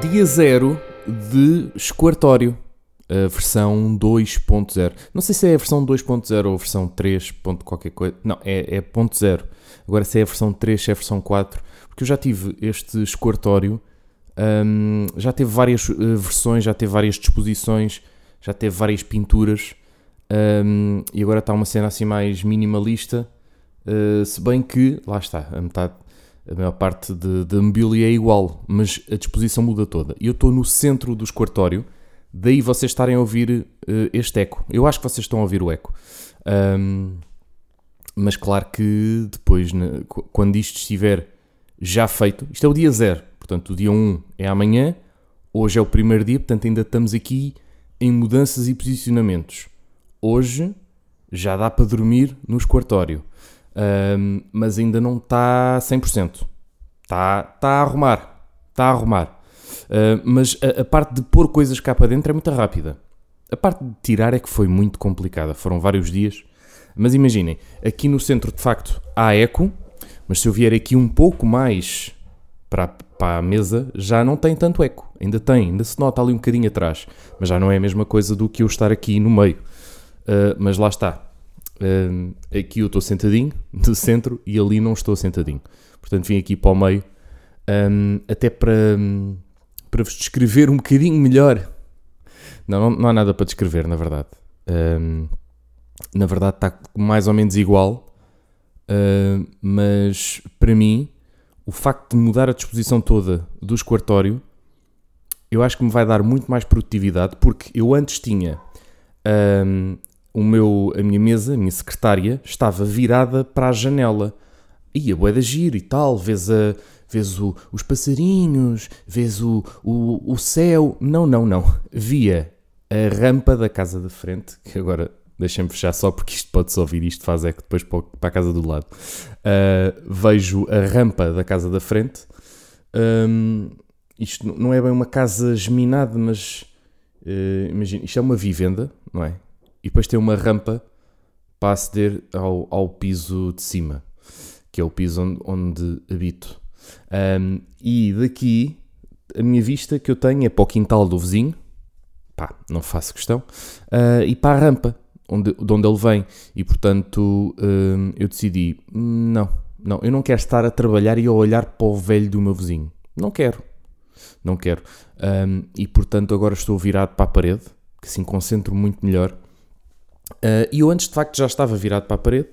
Dia 0 de Esquartório, a versão 2.0. Não sei se é a versão 2.0 ou a versão 3. ponto qualquer coisa. Não, é, é ponto .0. Agora se é a versão 3, se é a versão 4. Porque eu já tive este Esquartório, hum, já teve várias uh, versões, já teve várias disposições, já teve várias pinturas. hum, e agora está uma cena assim mais minimalista. uh, se bem que, lá está, a metade a maior parte de, de mobília é igual, mas a disposição muda toda. Eu estou no centro do esquartório, daí vocês estarem a ouvir uh, este eco. Eu acho que vocês estão a ouvir o eco. Um, mas claro que depois, né, quando isto estiver já feito, isto é o dia zero, portanto o dia 1 é amanhã, hoje é o primeiro dia, portanto ainda estamos aqui em mudanças e posicionamentos. Hoje já dá para dormir no esquartório um, mas ainda não está 100%. Está, está a arrumar. Está a arrumar. Uh, mas a, a, parte de pôr coisas cá para dentro é muito rápida. A parte de tirar é que foi muito complicada. Foram vários dias. Mas imaginem, aqui no centro de facto há eco, mas se eu vier aqui um pouco mais para, para a mesa, já não tem tanto eco. Ainda tem, ainda se nota ali um bocadinho atrás. Mas já não é a mesma coisa do que eu estar aqui no meio. Uh, mas lá está Uh, aqui eu estou sentadinho, no centro, e ali não estou sentadinho. Portanto, vim aqui para o meio, um, até para, um, para vos descrever um bocadinho melhor. Não, não, não há nada para descrever, na verdade. Um, na verdade, está mais ou menos igual, uh, mas para mim, o facto de mudar a disposição toda do esquartório, eu acho que me vai dar muito mais produtividade, porque eu antes tinha um, o meu, a minha mesa, a minha secretária, estava virada para a janela. Ia bué da giro e tal, vês, a, vês o, os passarinhos, vês o, o, o céu. Não, não, não. Via a rampa da casa da frente, que agora deixem-me fechar só porque isto pode-se ouvir, isto faz é que depois para a casa do lado. Uh, vejo a rampa da casa da frente. Um, isto não é bem uma casa geminada, mas uh, imagina, isto é uma vivenda, não é? E depois tem uma rampa para aceder ao, ao piso de cima, que é o piso onde, onde habito. Um, e daqui, a minha vista que eu tenho é para o quintal do vizinho, pá, não faço questão, uh, e para a rampa, onde, de onde ele vem. E portanto, um, eu decidi: não, não, eu não quero estar a trabalhar e a olhar para o velho do meu vizinho. Não quero. Não quero. Um, e portanto, agora estou virado para a parede, que assim concentro muito melhor Uh, e eu antes de facto já estava virado para a parede,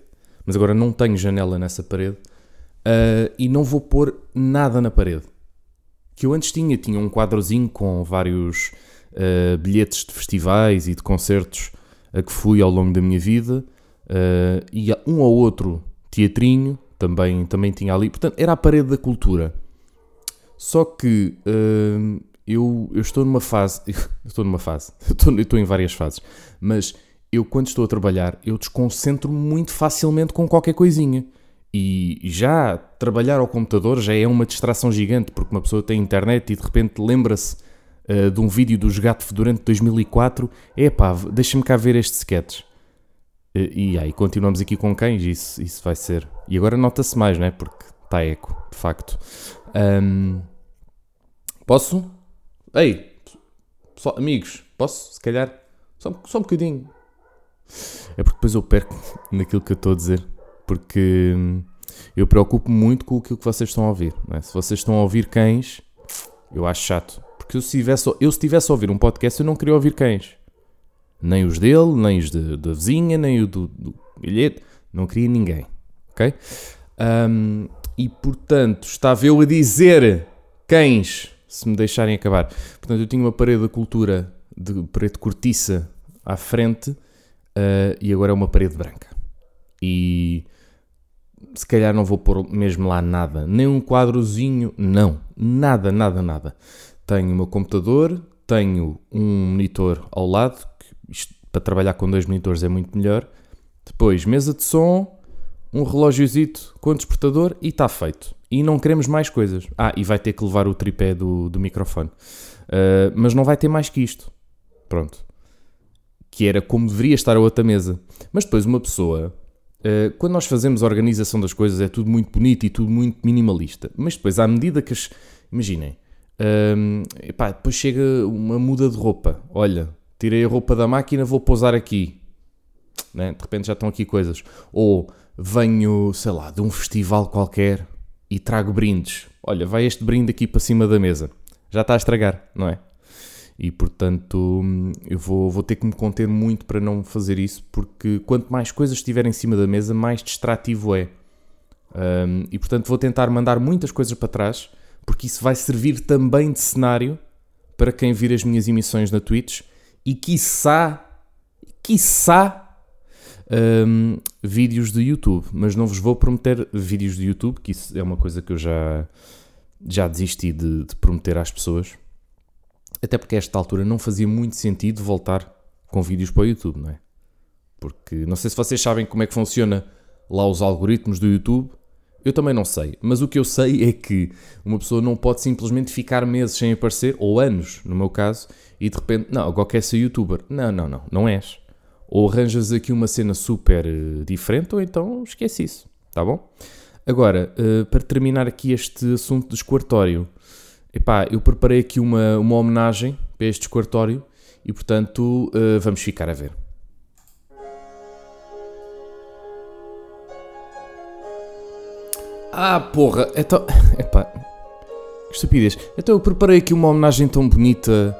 mas agora não tenho janela nessa parede uh, e não vou pôr nada na parede. Que eu antes tinha, tinha um quadrozinho com vários uh, bilhetes de festivais e de concertos a que fui ao longo da minha vida e um ou outro teatrinho também, também tinha ali. Portanto, era a parede da cultura. Só que eu, eu estou numa fase. estou numa fase. estou, estou em várias fases. Mas eu quando estou a trabalhar, eu desconcentro muito facilmente com qualquer coisinha. E já trabalhar ao computador já é uma distração gigante, porque uma pessoa tem internet e de repente lembra-se uh, de um vídeo do Gato Fedorento de 2004. Epá, deixa-me cá ver este sketch. Uh, e aí continuamos aqui com cães, isso, isso vai ser. E agora nota-se mais, não é? Porque está eco, de facto. Um, posso? Ei, pessoal, amigos, posso? Se calhar, só, só um bocadinho. É porque depois eu perco naquilo que eu estou a dizer. Porque eu preocupo muito com aquilo que vocês estão a ouvir. É? Se vocês estão a ouvir cães, eu acho chato. Porque eu se, tivesse, eu se tivesse a ouvir um podcast, eu não queria ouvir cães. Nem os dele, nem os de, da vizinha, nem o do, do bilhete. Não queria ninguém. Ok? Um, e portanto, estava eu a dizer cães, se me deixarem acabar. Portanto, eu tinha uma parede de cultura de parede cortiça à frente uh, e agora é uma parede branca. E se calhar não vou pôr mesmo lá nada, nem um quadrozinho, não, nada, nada, nada. Tenho o meu computador, tenho um monitor ao lado, isto, para trabalhar com dois monitores é muito melhor. Depois, mesa de som, um relógiozito com despertador e está feito. E não queremos mais coisas. Ah, e vai ter que levar o tripé do, do microfone. Uh, mas não vai ter mais que isto. Pronto que era como deveria estar a outra mesa. Mas depois uma pessoa, uh, quando nós fazemos a organização das coisas, é tudo muito bonito e tudo muito minimalista. Mas depois, à medida que as. Imaginem, Um, epá, depois chega uma muda de roupa. Olha, tirei a roupa da máquina, vou pousar aqui. Né? De repente já estão aqui coisas. Ou venho, sei lá, de um festival qualquer e trago brindes. Olha, vai este brinde aqui para cima da mesa. Já está a estragar, não é? E portanto, eu vou, vou ter que me conter muito para não fazer isso, porque quanto mais coisas estiverem em cima da mesa, mais distrativo é. Um, e portanto, vou tentar mandar muitas coisas para trás, porque isso vai servir também de cenário para quem vir as minhas emissões na Twitch e, quiçá, quiçá, um, vídeos do YouTube. Mas não vos vou prometer vídeos do YouTube, que isso é uma coisa que eu já, já desisti de, de prometer às pessoas até porque a esta altura não fazia muito sentido voltar com vídeos para o YouTube, não é? Porque não sei se vocês sabem como é que funciona lá os algoritmos do YouTube. Eu também não sei, mas o que eu sei é que uma pessoa não pode simplesmente ficar meses sem aparecer, ou anos, no meu caso, e de repente, não, agora quer ser youtuber. Não, não, não, não és. Ou arranjas aqui uma cena super uh, diferente, ou então esquece isso, tá bom? Agora, uh, para terminar aqui este assunto do esquartório, Epá, eu preparei aqui uma, uma homenagem para este esquartório e, portanto, uh, vamos ficar a ver. Ah, porra, então. Epá, que estupidez. Então eu preparei aqui uma homenagem tão bonita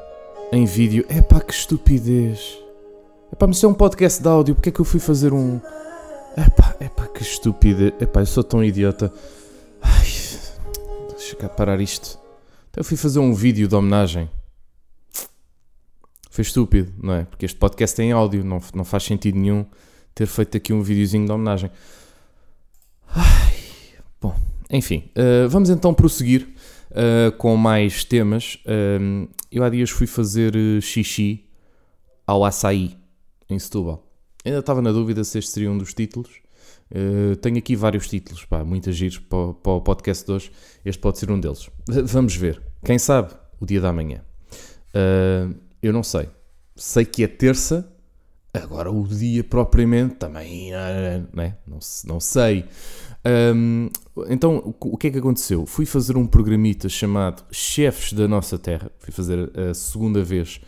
em vídeo. Epá, que estupidez. Epá, mas se é um podcast de áudio, porque é que eu fui fazer um. Epá, epá, que estupidez. Epá, eu sou tão idiota. Ai, deixa cá parar isto. Eu fui fazer um vídeo de homenagem. Foi estúpido, não é? Porque este podcast tem áudio, não, não faz sentido nenhum ter feito aqui um videozinho de homenagem. Ai, bom, enfim, uh, vamos então prosseguir uh, com mais temas. Uh, eu há dias fui fazer xixi ao açaí em Setúbal. Ainda estava na dúvida se este seria um dos títulos. Uh, tenho aqui vários títulos, pá, muitas giros para, para, o podcast de hoje. Este pode ser um deles. Vamos ver. Quem sabe o dia da manhã? Uh, eu não sei. Sei que é terça. Agora o dia propriamente também né? não, não sei. Um, então o que é que aconteceu? Fui fazer um programita chamado Chefes da Nossa Terra. Fui fazer a segunda vez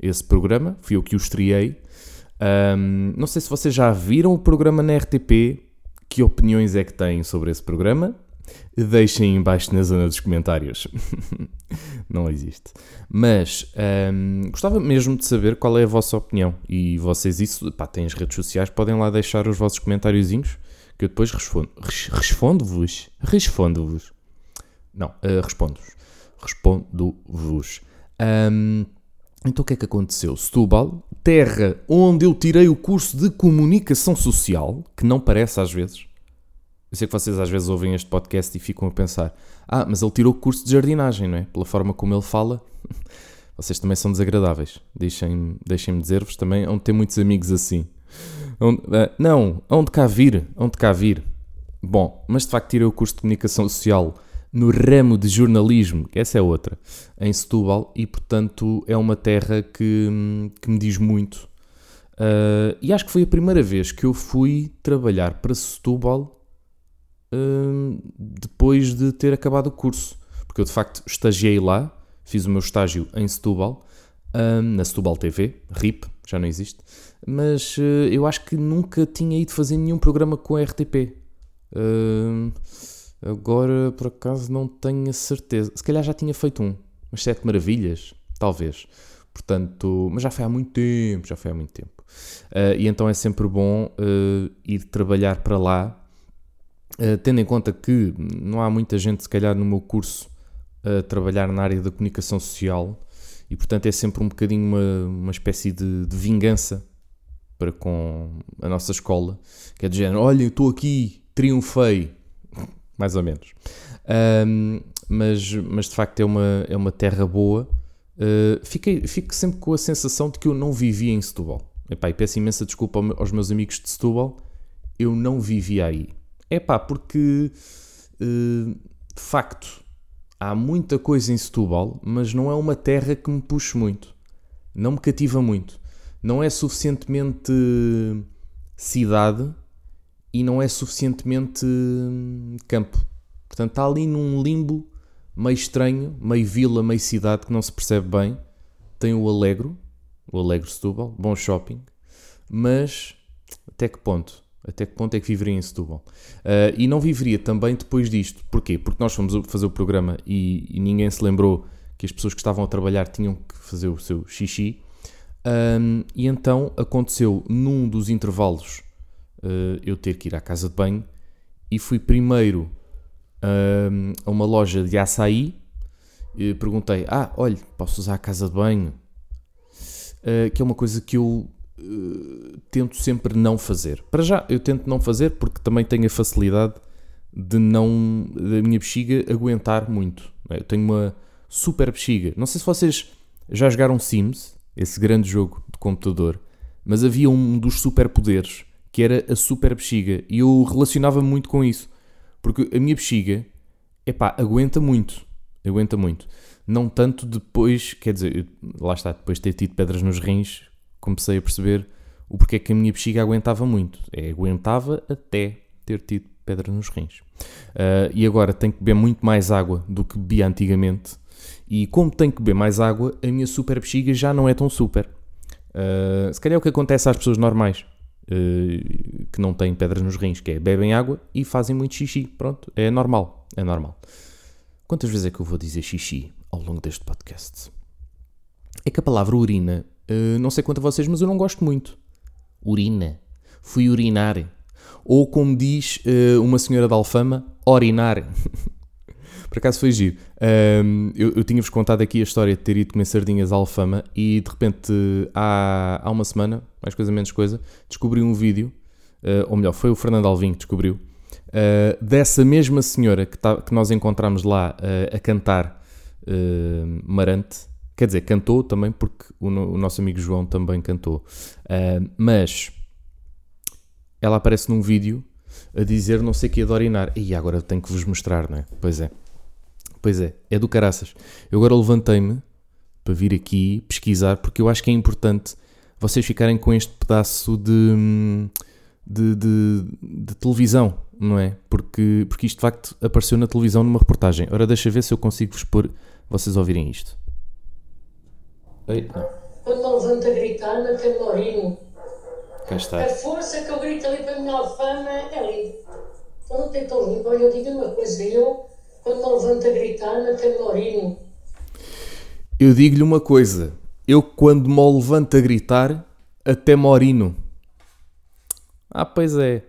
esse programa. Fui eu que o estreiei. Um, não sei se vocês já viram o programa na RTP. Que opiniões é que têm sobre esse programa? Deixem embaixo na zona dos comentários. não existe. Mas um, gostava mesmo de saber qual é a vossa opinião. E vocês, isso, pá, têm as redes sociais, podem lá deixar os vossos comentáriozinhos que eu depois respondo. Respondo-vos? Respondo-vos. Não, uh, respondo-vos. Respondo-vos. Um, então o que é que aconteceu? Setúbal, terra onde eu tirei o curso de comunicação social, que não parece às vezes. Eu sei que vocês às vezes ouvem este podcast e ficam a pensar: ah, mas ele tirou o curso de jardinagem, não é? Pela forma como ele fala. Vocês também são desagradáveis. Deixem-me deixem dizer-vos também, onde ter muitos amigos assim. Onde, uh, não, onde cá vir, onde cá vir. Bom, mas de facto tirei o curso de comunicação social no ramo de jornalismo, que essa é outra, em Setúbal, e portanto é uma terra que, que me diz muito. Uh, e acho que foi a primeira vez que eu fui trabalhar para Setúbal uh, depois de ter acabado o curso, porque eu de facto estagiei lá, fiz o meu estágio em Setúbal, uh, na Setúbal TV, RIP, já não existe, mas eu acho que nunca tinha ido fazer nenhum programa com a RTP. Uh, Agora, por acaso, não tenho a certeza. Se calhar já tinha feito um. Umas Sete Maravilhas, talvez. Portanto, mas já foi há muito tempo, já foi há muito tempo. Uh, e então é sempre bom uh, ir trabalhar para lá, tendo em conta que não há muita gente, se calhar, no meu curso a trabalhar na área da comunicação social, e portanto é sempre um bocadinho uma, uma espécie de, de vingança para com a nossa escola, que é de género, olha, eu estou aqui, triunfei, mais ou menos. Um, mas, mas de facto é uma, é uma terra boa. Uh, fiquei, fico sempre com a sensação de que eu não vivia em Setúbal. Epá, e peço imensa desculpa aos meus amigos de Setúbal, eu não vivia aí. É pá, porque uh, de facto há muita coisa em Setúbal, mas não é uma terra que me puxe muito. Não me cativa muito. Não é suficientemente cidade e não é suficientemente hum, campo. Portanto, está ali num limbo meio estranho, meio vila, meio cidade, que não se percebe bem. Tem o Alegro, o Alegro Setúbal, bom shopping, mas até que ponto? Até que ponto é que viveria em Setúbal? Uh, e não viveria também depois disto. Porquê? Porque nós fomos fazer o programa e, e, ninguém se lembrou que as pessoas que estavam a trabalhar tinham que fazer o seu xixi. Um, e então aconteceu num dos intervalos uh, eu ter que ir à casa de banho e fui primeiro um, a uma loja de açaí. E perguntei: Ah, olha, posso usar a casa de banho? Uh, que é uma coisa que eu uh, tento sempre não fazer. Para já, eu tento não fazer porque também tenho a facilidade de não. da minha bexiga aguentar muito. Eu tenho uma super bexiga. Não sei se vocês já jogaram Sims, esse grande jogo de computador, mas havia um dos superpoderes que era a super bexiga e eu relacionava muito com isso. Porque a minha bexiga, epá, aguenta muito. Aguenta muito. Não tanto depois, quer dizer, lá está, depois de ter tido pedras nos rins, comecei a perceber o porquê que a minha bexiga aguentava muito. É, aguentava até ter tido pedras nos rins. Uh, e agora tenho que beber muito mais água do que bebia antigamente. E como tenho que beber mais água, a minha super bexiga já não é tão super. Uh, se calhar é o que acontece às pessoas normais. Uh, que não têm pedras nos rins, que é bebem água e fazem muito xixi. Pronto, é normal, é normal. Quantas vezes é que eu vou dizer xixi ao longo deste podcast? É que a palavra urina, uh, não sei quanto a vocês, mas eu não gosto muito. Urina. Fui urinar. Ou como diz uh, uma senhora de Alfama, orinar. Por acaso foi giro. Um, eu, eu tinha-vos contado aqui a história de ter ido comer sardinhas à Alfama e de repente há, há uma semana, mais coisa menos coisa, descobri um vídeo, uh, ou melhor, foi o Fernando Alvim que descobriu, uh, dessa mesma senhora que, tá, que nós encontramos lá uh, a cantar Marante. Quer dizer, cantou também porque o, o nosso amigo João também cantou. mas ela aparece num vídeo a dizer não sei o que de orinar. E agora tenho que vos mostrar, não é? Pois é. Pois é, é do caraças. Eu agora levantei-me para vir aqui pesquisar porque eu acho que é importante vocês ficarem com este pedaço de, de, de, de televisão, não é? Porque, porque isto de facto apareceu na televisão numa reportagem. Ora, deixa ver se eu consigo vos pôr vocês ouvirem isto. Ei, Quando me levanto a gritar, não tem morrinho. Cá está. A força que eu grito ali para a minha alfama é livre. Então não tem tão limpo. Olha, eu digo uma coisa, eu quando me levanto a gritar, não tem morrinho. Eu digo-lhe uma coisa. Eu, quando me levanto a gritar, até morino. Ah, pois é.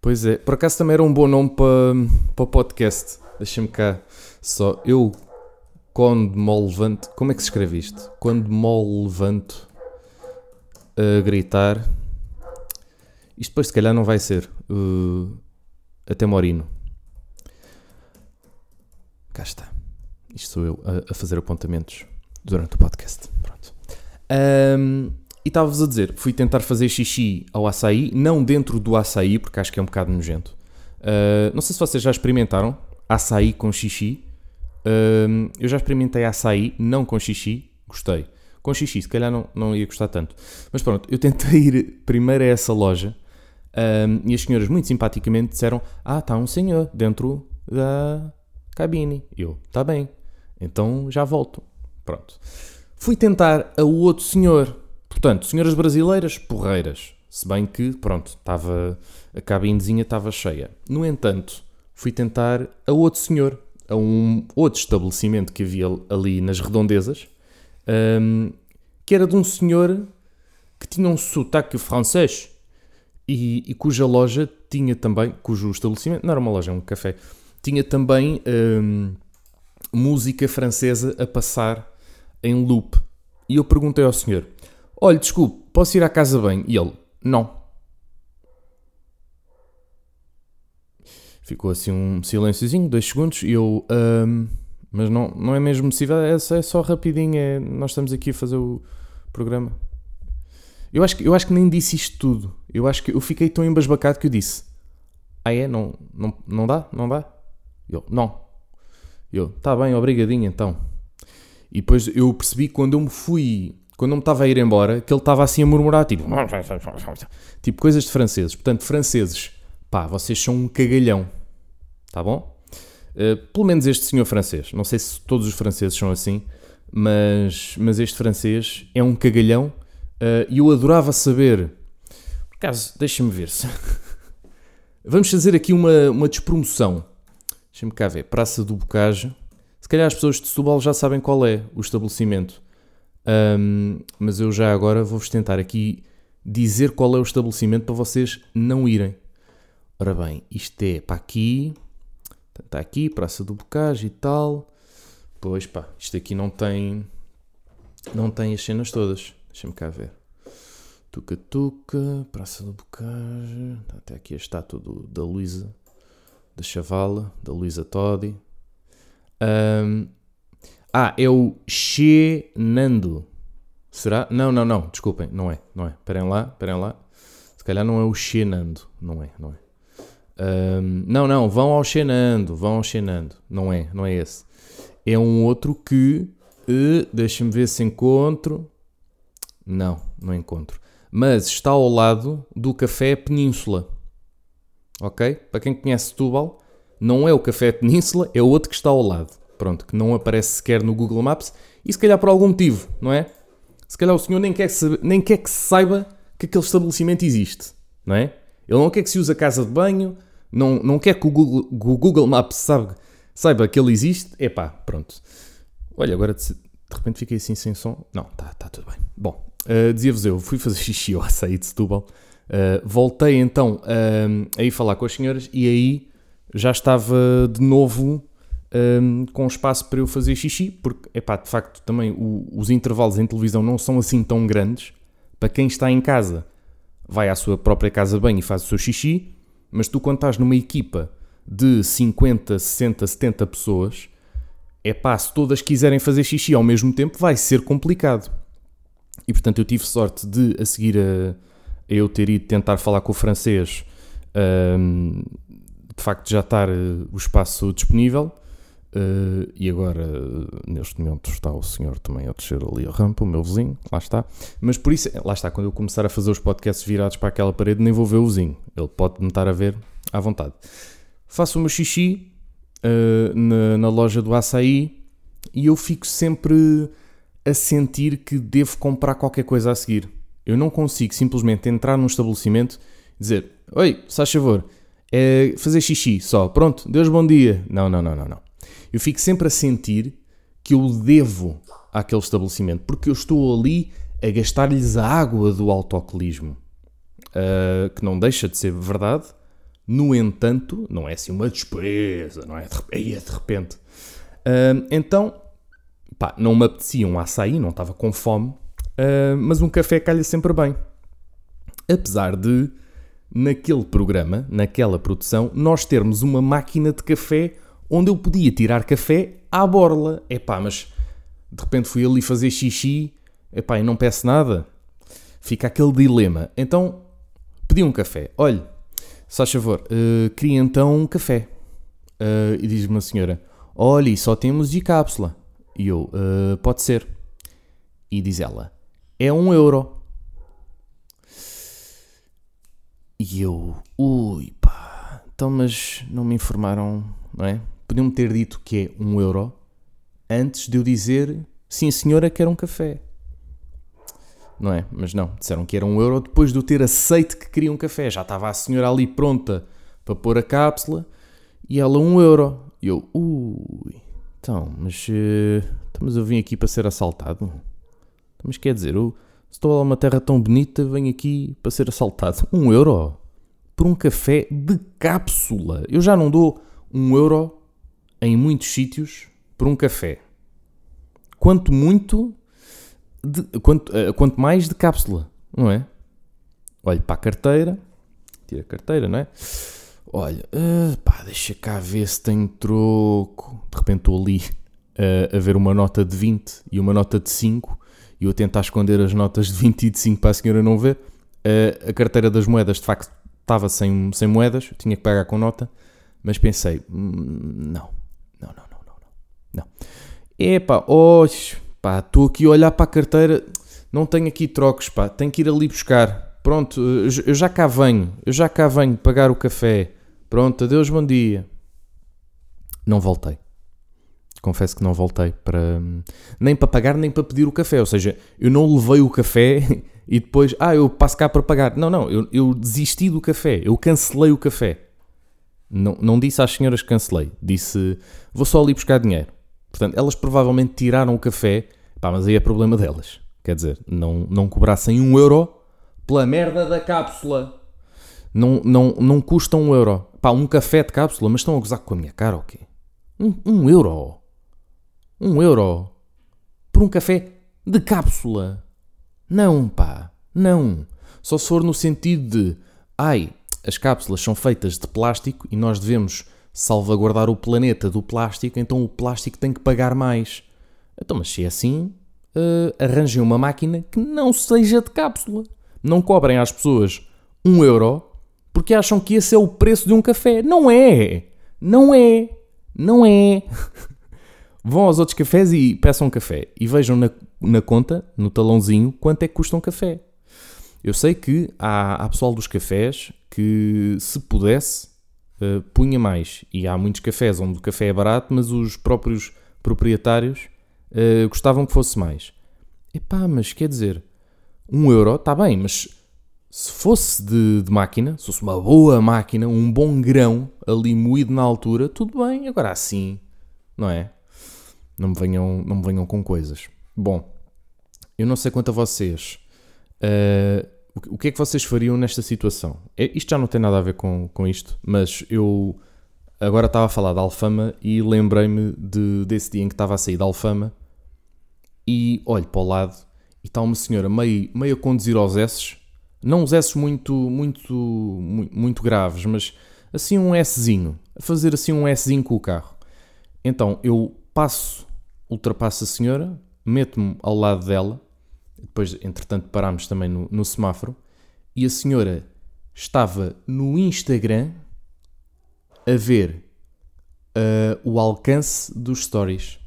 Pois é. Por acaso também era um bom nome para, para o podcast. Deixa-me cá. Só eu, levanto. Como é que se escreve isto? Levanto a gritar. Isto depois, se calhar, não vai ser. Uh, até morino. Cá está. Isto sou eu a, a fazer apontamentos durante o podcast. Pronto. Um, e estava-vos a dizer, fui tentar fazer xixi ao açaí, não dentro do açaí, porque acho que é um bocado nojento. Uh, não sei se vocês já experimentaram açaí com xixi. Uh, eu já experimentei açaí, não com xixi, gostei. Com xixi, se calhar não, não ia gostar tanto. Mas pronto, eu tentei ir primeiro a essa loja um, e as senhoras muito simpaticamente disseram: Ah, está um senhor dentro da, cabine. Eu, tá bem, então já volto. Pronto. Fui tentar a outro senhor. Portanto, senhoras brasileiras, porreiras. Se bem que, pronto, estava a cabinezinha estava cheia. No entanto, fui tentar a outro senhor, a um outro estabelecimento que havia ali nas redondezas, um, que era de um senhor que tinha um sotaque francês e, e, cuja loja tinha também, cujo estabelecimento, não era uma loja, era um café, tinha também hum, música francesa a passar em loop. E eu perguntei ao senhor: Olha, desculpe, posso ir à casa bem? E ele: Não. Ficou assim um silênciozinho, dois segundos, e eu. Mas não, não é mesmo possível, é, é só rapidinho, é, nós estamos aqui a fazer o programa. Eu acho, que, eu acho que nem disse isto tudo. Eu acho que eu fiquei tão embasbacado que eu disse: Ah, é? Não, não, não dá? Não dá? Eu, não. Eu, tá bem, obrigadinho então. E depois eu percebi quando eu me fui, quando eu me estava a ir embora, que ele estava assim a murmurar, tipo, tipo coisas de franceses. Portanto, franceses, pá, vocês são um cagalhão, tá bom? Uh, pelo menos este senhor francês. Não sei se todos os franceses são assim, mas, mas este francês é um cagalhão uh, e eu adorava saber. Por acaso, deixa-me ver se. Vamos fazer aqui uma, uma despromoção. Deixa-me cá ver. Praça do Bocage. Se calhar as pessoas de Setúbal já sabem qual é o estabelecimento. Um, mas eu já agora vou-vos tentar aqui dizer qual é o estabelecimento para vocês não irem. Ora bem, isto é para aqui. Está aqui, Praça do Bocage e tal. Pois pá, isto aqui não tem. Não tem as cenas todas. Deixa-me cá ver. Tuca Tuca, Praça do Bocage. Até aqui a estátua do, da Luísa, da Chavala, da Luísa Todi. Um, ah, é o Xenando. Será? Não, não, não. Desculpem, não é. Não é. Esperem lá, esperem lá. Se calhar não é o Xenando. Não é, não é. Um, não, não. Vão ao Xenando. Vão ao Xenando. Não é, não é esse. É um outro que. Uh, Deixa-me ver se encontro. Não, não encontro mas está ao lado do Café Península. Ok? Para quem conhece Setúbal, não é o Café Península, é o outro que está ao lado. Pronto, que não aparece sequer no Google Maps e se calhar por algum motivo, não é? Se calhar o senhor nem quer, nem quer que se saiba que aquele estabelecimento existe, não é? Ele não quer que se use a casa de banho, não, não quer que o Google, Google Maps saiba, saiba que ele existe. Epá, pronto. Olha, agora de, de repente fiquei assim sem som. Não, está tá tudo bem. Bom, Uh, Dizia-vos eu, fui fazer xixi ao açaí de Setúbal. Uh, voltei então uh, a ir falar com as senhoras e aí já estava de novo com espaço para eu fazer xixi, porque, epá, de facto, também o, os intervalos em televisão não são assim tão grandes. Para quem está em casa, vai à sua própria casa banho e faz o seu xixi, mas tu, quando estás numa equipa de 50, 60, 70 pessoas, é pá, se todas quiserem fazer xixi ao mesmo tempo, vai ser complicado. E portanto eu tive sorte de, a seguir a, a eu ter ido tentar falar com o francês, um, de facto já estar uh, o espaço disponível. Uh, e agora, neste momento, está o senhor também a descer ali a rampa, o meu vizinho, lá está. Mas por isso, lá está, quando eu começar a fazer os podcasts virados para aquela parede, nem vou ver o vizinho. Ele pode me estar a ver à vontade. Faço o meu xixi uh, na, na loja do açaí e eu fico sempre a sentir que devo comprar qualquer coisa a seguir. Eu não consigo simplesmente entrar num estabelecimento e dizer: Oi, se faz favor, é fazer xixi só, pronto, Deus bom dia. Não, não, não, não, não. Eu fico sempre a sentir que eu devo àquele estabelecimento, porque eu estou ali a gastar-lhes a água do autocolismo, uh, que não deixa de ser verdade. No entanto, não é assim uma despesa, não é? De, de repente. Uh, então, pá, não me apetecia um açaí, não estava com fome, uh, mas um café calha sempre bem. Apesar de, naquele programa, naquela produção, nós termos uma máquina de café onde eu podia tirar café à borla. É pá, mas de repente fui ali fazer xixi, é pá, e não peço nada. Fica aquele dilema. Então, pedi um café. Olhe, faz favor, uh, queria então um café. Uh, e diz-me a senhora, olhe, só temos de cápsula. E eu, uh, pode ser. E diz ela, é um euro. E eu, ui pá, então mas não me informaram, não é? Podiam-me ter dito que é um euro antes de eu dizer, sim senhora, quero um café. Não é? Mas não, disseram que era um euro depois de eu ter aceito que queria um café. Já estava a senhora ali pronta para pôr a cápsula e ela um euro. E eu, ui. Então, mas, uh, mas eu vim aqui para ser assaltado. Então, mas quer dizer, eu estou a uma terra tão bonita, venho aqui para ser assaltado. Um euro por um café de cápsula. Eu já não dou um euro em muitos sítios por um café. Quanto muito, de, quanto, uh, quanto mais de cápsula, não é? Olho para a carteira, tira a carteira, não é? Olha, uh, pá, deixa cá ver se tem troco. De repente estou ali uh, a ver uma nota de 20 e uma nota de 5 e eu a tentar esconder as notas de 20 e de 5 para a senhora não ver. Uh, a carteira das moedas de facto estava sem, sem moedas, tinha que pagar com nota, mas pensei, hum, não, não. Epá, oh, pá, estou aqui a olhar para a carteira, não tenho aqui trocos, pá, tenho que ir ali buscar. Pronto, eu já cá venho, eu já cá venho pagar o café. Pronto, adeus, bom dia. não voltei. Confesso que não voltei para nem para pagar nem para pedir o café. Ou seja, eu não levei o café e depois, ah, eu passo cá para pagar. Não, não, eu, eu desisti do café, eu cancelei o café. Não, não disse às senhoras que cancelei, disse vou só ali buscar dinheiro. Portanto, elas provavelmente tiraram o café, pá, mas aí é problema delas. Quer dizer, não, não cobrassem um euro pela merda da cápsula. Não, não, não custa um euro. Pá, um café de cápsula, mas estão a gozar com a minha cara ou quê? Um, um euro. Um euro. Por um café de cápsula. Não, pá. Não. Só se for no sentido de, ai, as cápsulas são feitas de plástico e nós devemos salvaguardar o planeta do plástico, então o plástico tem que pagar mais. Então, mas se é assim, uh, arranjem uma máquina que não seja de cápsula. Não cobrem às pessoas um euro porque acham que esse é o preço de um café. Não é! Não é! Não é! Vão aos outros cafés e peçam um café e vejam na, na conta, no talãozinho, quanto é que custa um café. Eu sei que há, há pessoal dos cafés que, se pudesse, uh, punha mais. E há muitos cafés onde o café é barato, mas os próprios proprietários uh, gostavam que fosse mais. Epá, mas quer dizer, um euro está bem, mas se fosse de, de, máquina, se fosse uma boa máquina, um bom grão ali moído na altura, tudo bem. Agora assim, não é? Não me venham, não me venham com coisas. Bom, eu não sei quanto a vocês. Uh, o que é que vocês fariam nesta situação? É, isto já não tem nada a ver com, com isto, mas eu agora estava a falar da Alfama e lembrei-me de, desse dia em que estava a sair da Alfama e olho para o lado e está uma senhora meio, meio a conduzir aos S, não os S muito, muito, muito, muito graves, mas assim um Szinho, a fazer assim um Szinho com o carro. Então eu passo, ultrapasso a senhora, meto-me ao lado dela depois, entretanto, parámos também no, no semáforo e a senhora estava no Instagram a ver uh, o alcance dos stories.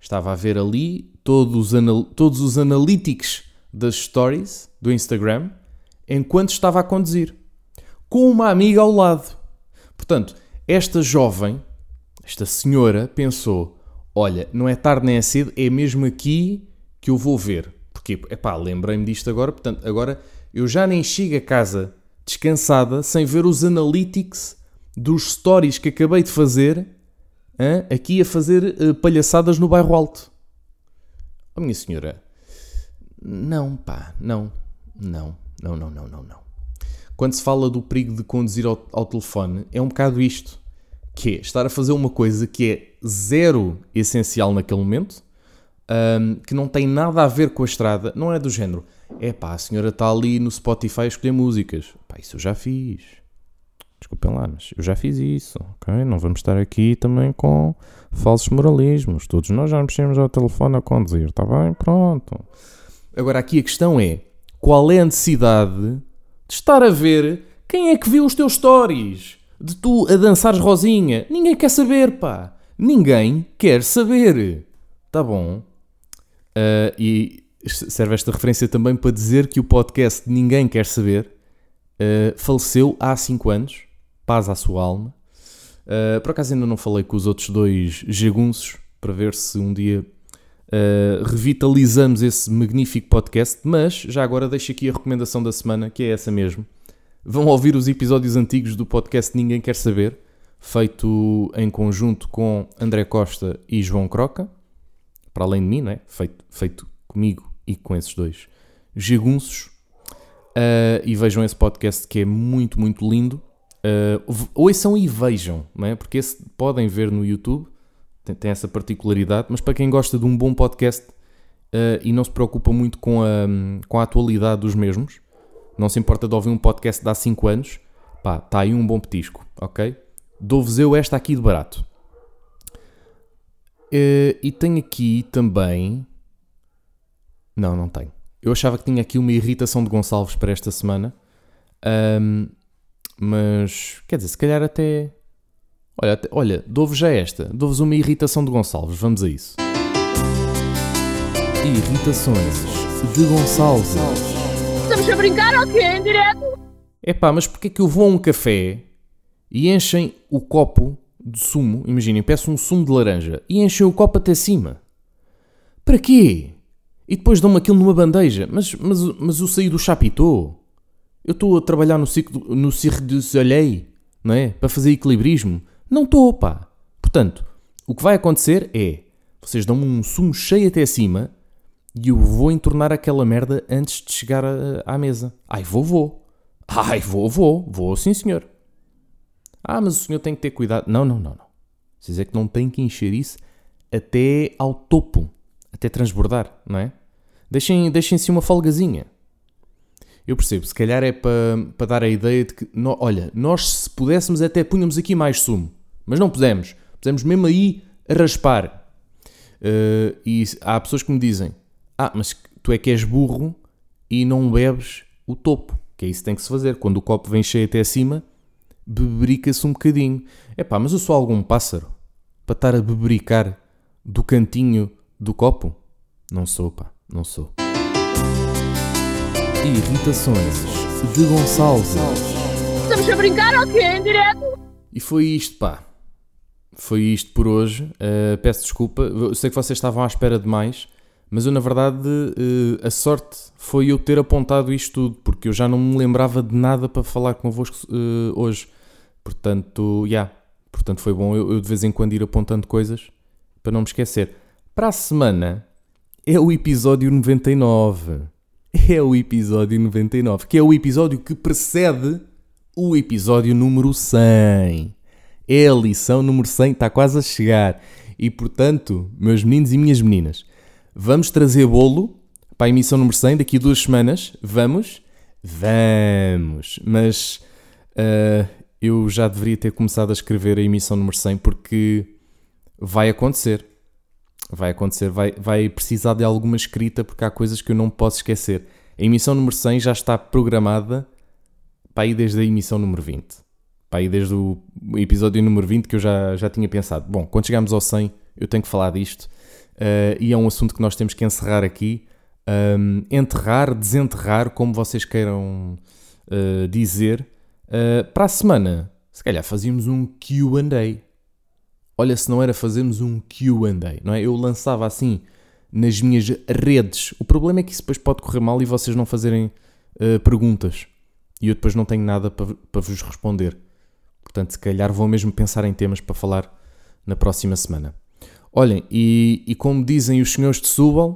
Estava a ver ali todos os, todos os analytics das stories do Instagram enquanto estava a conduzir, com uma amiga ao lado. Portanto, esta jovem, esta senhora, pensou: olha, não é tarde nem é cedo, é mesmo aqui que eu vou ver. Porque, epá, lembrei-me disto agora, portanto, agora eu já nem chego a casa descansada sem ver os analytics dos stories que acabei de fazer hein, aqui a fazer uh, palhaçadas no bairro alto. Oh, minha senhora, não, pá, não, não, não, não, não, não, não. Quando se fala do perigo de conduzir ao, ao telefone, é um bocado isto, que é estar a fazer uma coisa que é zero essencial naquele momento, um, que não tem nada a ver com a estrada, não é do género. É pá, a senhora está ali no Spotify a escolher músicas. Pá, isso eu já fiz. Desculpem lá, mas eu já fiz isso, ok? Não vamos estar aqui também com falsos moralismos. Todos nós já mexemos ao telefone a conduzir, está bem? Pronto. Agora aqui a questão é: qual é a necessidade de estar a ver quem é que viu os teus stories? De tu a dançares rosinha? Ninguém quer saber, pá. Ninguém quer saber. Tá bom. Uh, e serve esta referência também para dizer que o podcast Ninguém Quer Saber uh, faleceu há 5 anos. Paz à sua alma. Uh, por acaso ainda não falei com os outros dois jagunços para ver se um dia revitalizamos esse magnífico podcast, mas já agora deixo aqui a recomendação da semana, que é essa mesmo. Vão ouvir os episódios antigos do podcast Ninguém Quer Saber, feito em conjunto com André Costa e João Croca para além de mim, não é? feito, feito comigo e com esses dois jagunços. Uh, e vejam esse podcast que é muito, muito lindo. Uh, ouçam e vejam, não é? porque esse podem ver no YouTube, tem, tem essa particularidade, mas para quem gosta de um bom podcast uh, e não se preocupa muito com a, com a atualidade dos mesmos, não se importa de ouvir um podcast de há 5 anos, pá, está aí um bom petisco, ok? Dou-vos eu esta aqui de barato. Uh, e tenho aqui também. Não, não tenho. Eu achava que tinha aqui uma irritação de Gonçalves para esta semana. Um, mas, quer dizer, se calhar até. Olha, até, olha dou-vos já esta. Dou-vos uma irritação de Gonçalves. Vamos a isso. Irritações de Gonçalves. Estamos a brincar ou quê? Em direto? Epá, mas porquê é que eu vou a um café e enchem o copo de sumo, imaginem, peço um sumo de laranja e enchem o copo até cima. Para quê? E depois dão-me aquilo numa bandeja. Mas, mas, mas eu saí do chapitô. Eu estou a trabalhar no ciclo, no circo de Soleil, não é? Para fazer equilibrismo. Não estou, pá. Portanto, o que vai acontecer é, vocês dão-me um sumo cheio até cima e eu vou entornar aquela merda antes de chegar à mesa. Ai, vou, vou. Ai, vou, vou. Vou, sim, senhor. Ah, mas o senhor tem que ter cuidado. Não, não, não, não. Vocês é que não têm que encher isso até ao topo, até transbordar, não é? Deixem, deixem-se uma folgazinha. Eu percebo, se calhar é para, para dar a ideia de que, no, olha, nós se pudéssemos até punhamos aqui mais sumo, mas não pusemos. Pusemos mesmo aí a raspar. Uh, e há pessoas que me dizem: Ah, mas tu é que és burro e não bebes o topo. Que é isso que tem que se fazer. Quando o copo vem cheio até acima, beberica-se um bocadinho. É pá, mas eu sou algum pássaro para estar a bebericar do cantinho do copo? Não sou, pá, não sou. Irritações de Gonçalves. Estamos a brincar ou quê? Em direto? E foi isto, pá. Foi isto por hoje. Uh, peço desculpa. Eu sei que vocês estavam à espera de mais, mas eu, na verdade, uh, a sorte foi eu ter apontado isto tudo, porque eu já não me lembrava de nada para falar convosco uh, hoje. Portanto, já. Yeah. Portanto, foi bom eu, eu de vez em quando ir apontando coisas para não me esquecer. Para a semana é o episódio 99. É o episódio 99, que é o episódio que precede o episódio número 100. É a lição número 100, está quase a chegar. E portanto, meus meninos e minhas meninas, vamos trazer bolo para a emissão número 100 daqui a duas semanas. Vamos? Vamos! Mas uh, eu já deveria ter começado a escrever a emissão número 100 porque vai acontecer. Vai acontecer, vai, vai precisar de alguma escrita porque há coisas que eu não posso esquecer. A emissão número 100 já está programada para ir desde a emissão número 20. Para ir desde o episódio número 20 que eu já, já tinha pensado. Bom, quando chegarmos ao 100 eu tenho que falar disto. Uh, e é um assunto que nós temos que encerrar aqui. Um, enterrar, desenterrar, como vocês queiram uh, dizer. Uh, para a semana, se calhar fazíamos um QA. Olha, se não era fazermos um QA, não é? Eu lançava assim nas minhas redes. O problema é que isso depois pode correr mal e vocês não fazerem uh, perguntas. E eu depois não tenho nada para, para vos responder. Portanto, se calhar vou mesmo pensar em temas para falar na próxima semana. Olhem, e, e como dizem os senhores de Subal,